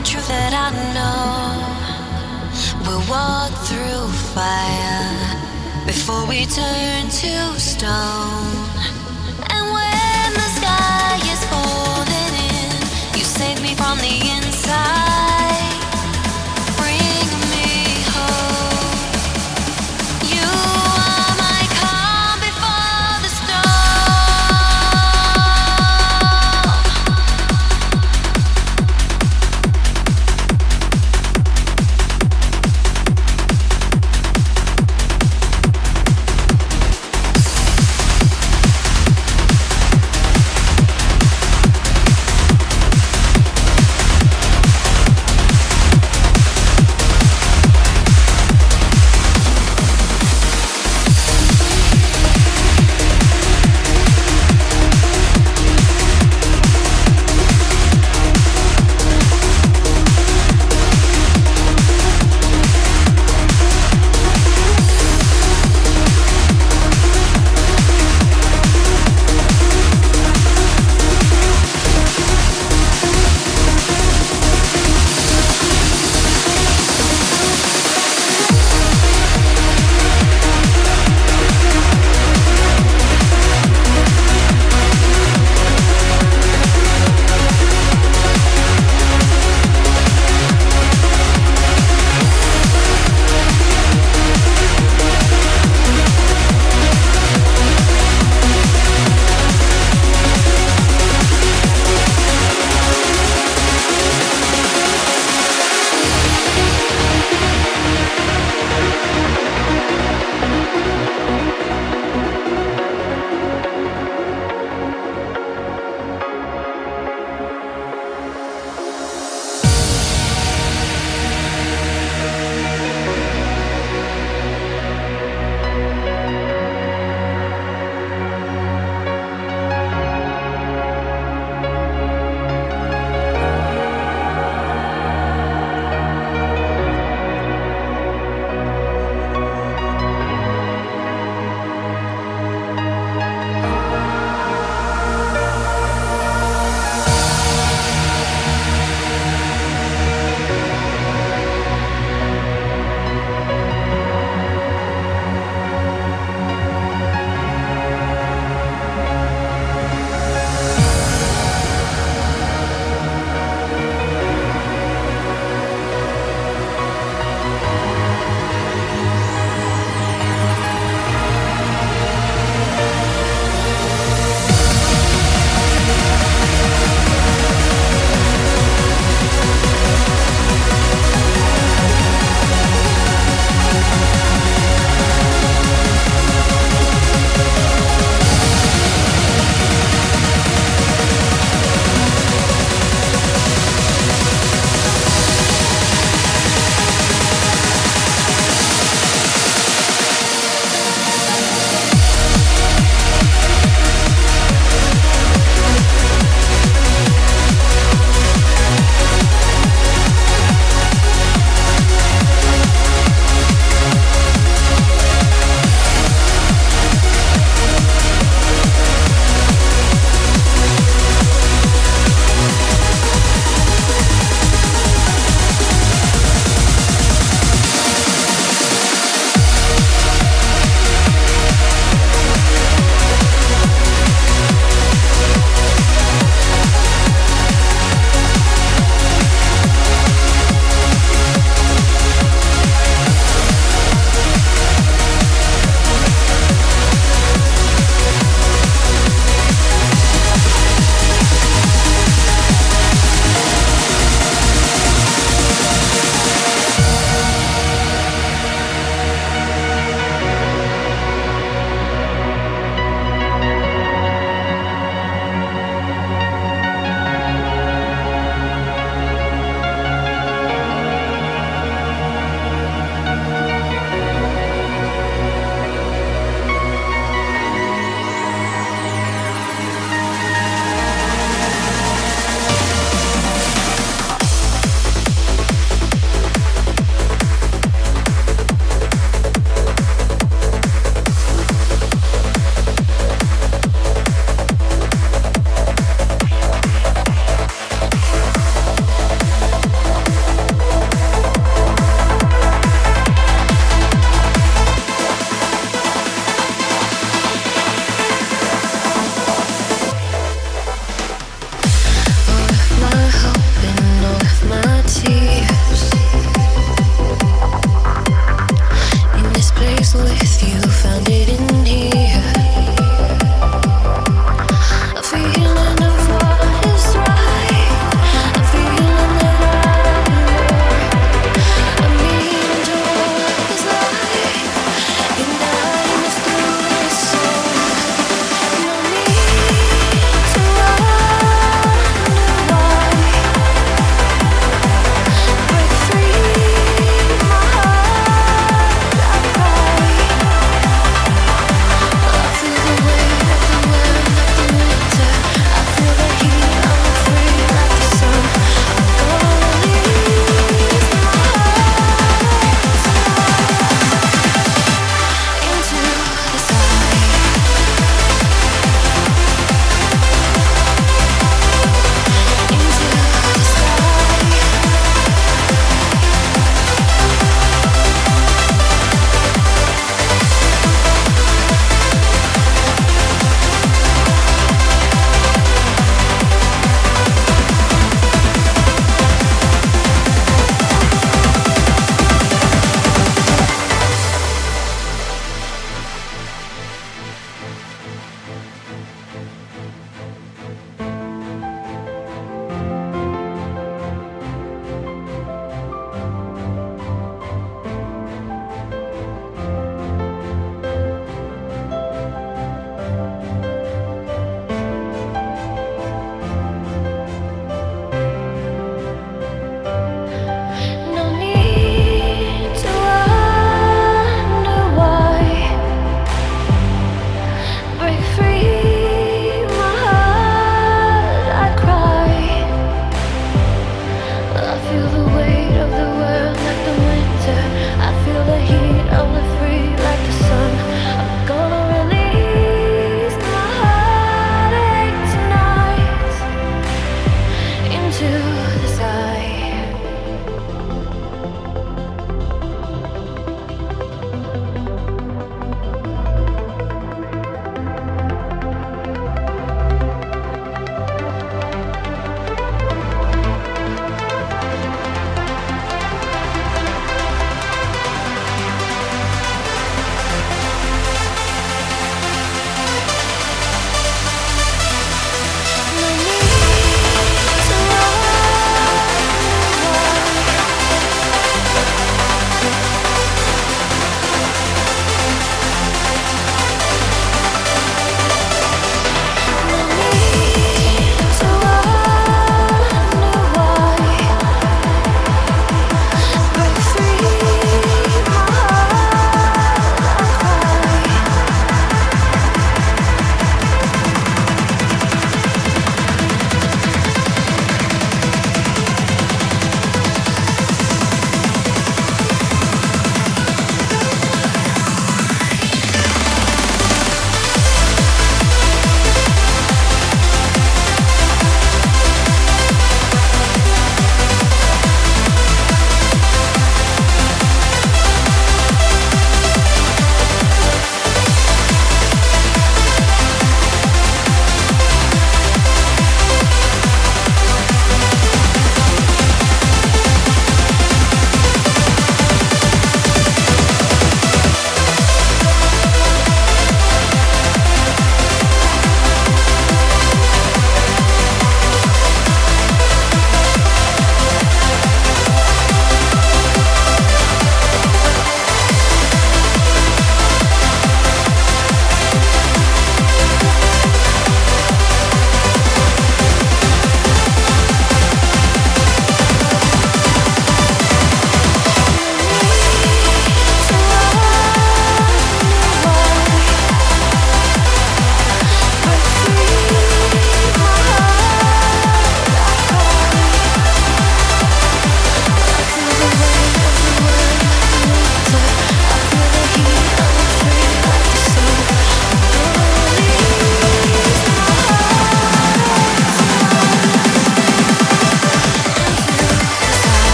the truth that I know. We'll walk through fire before we turn to stone. And when the sky is falling in, you save me from the inside.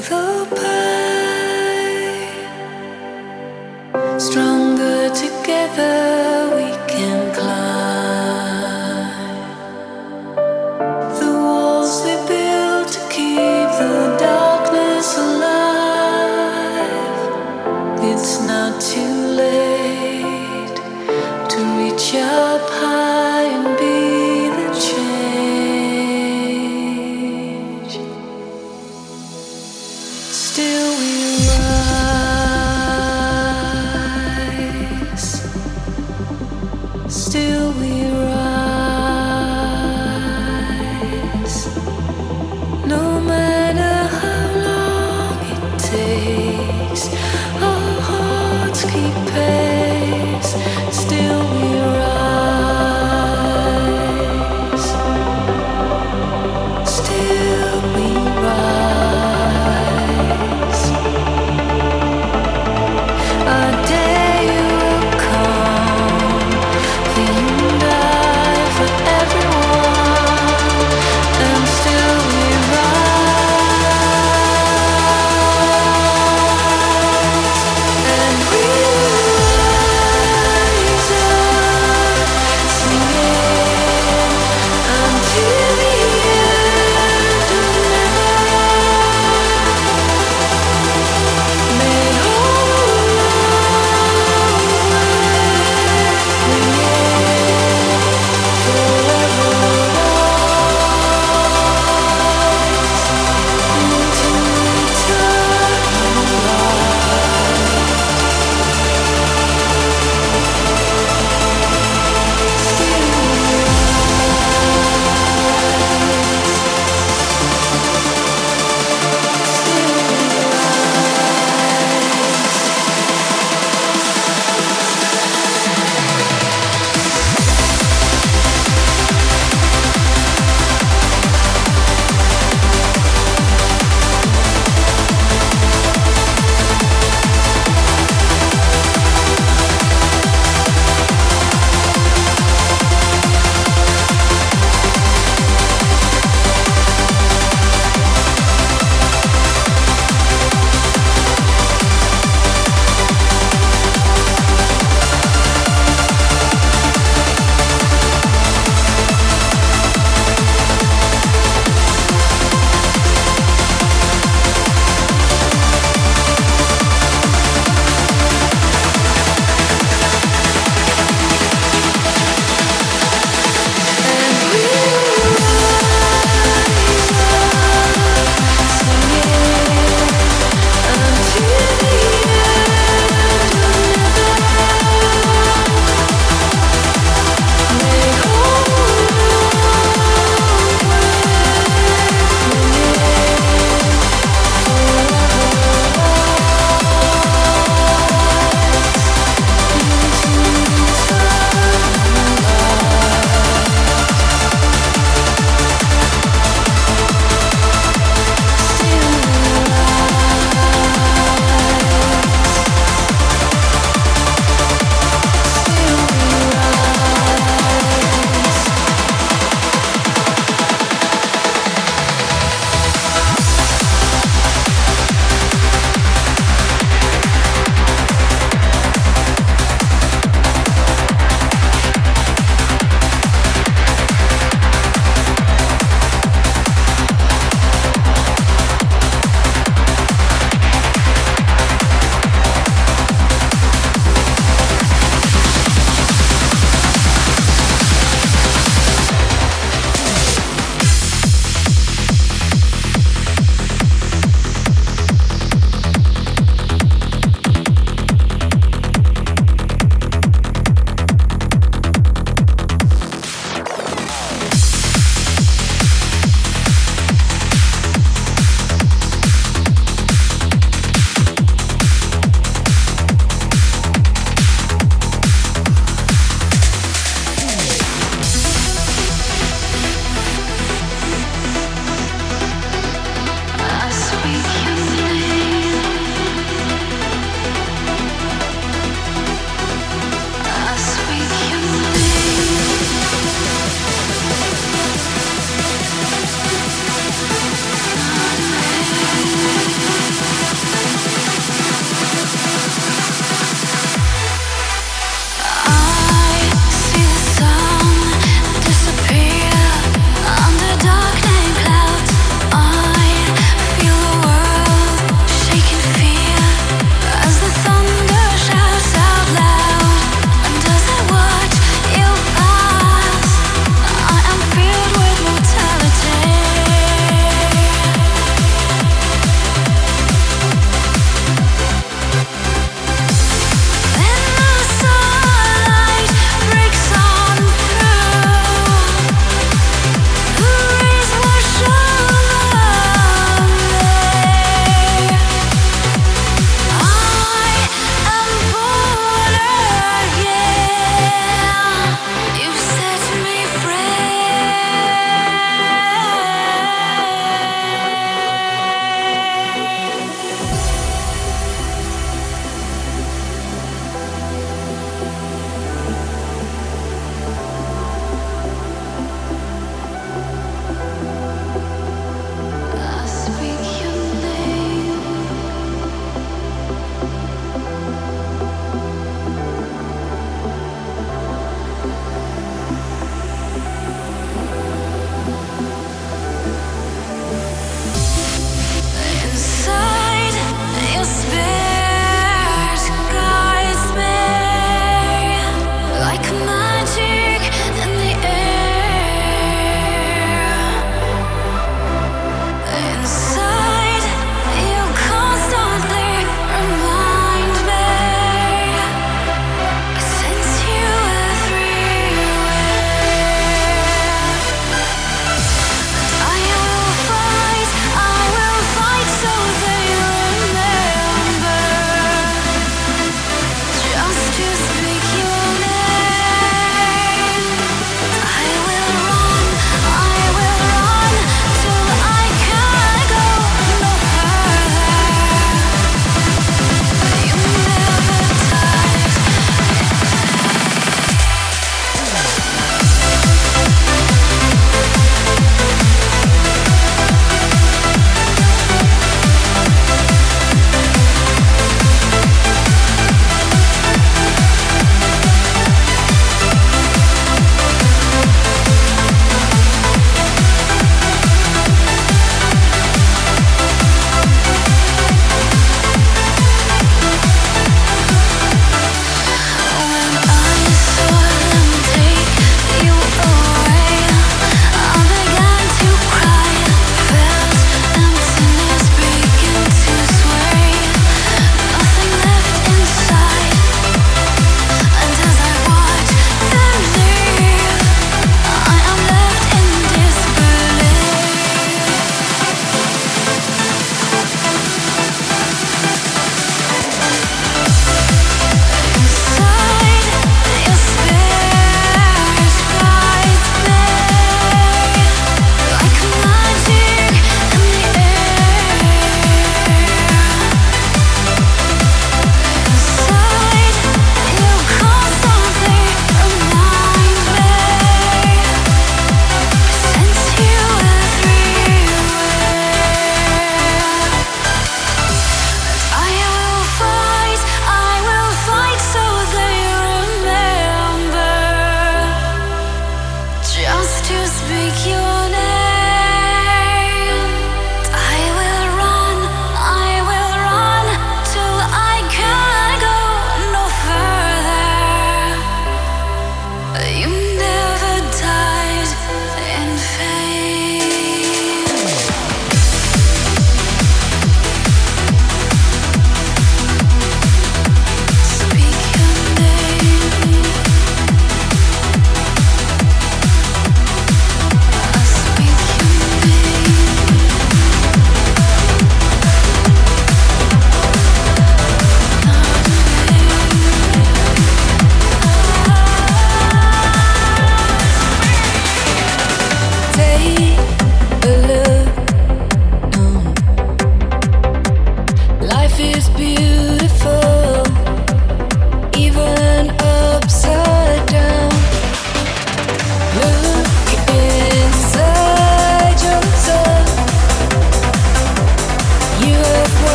Pain. Stronger together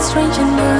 strange I'm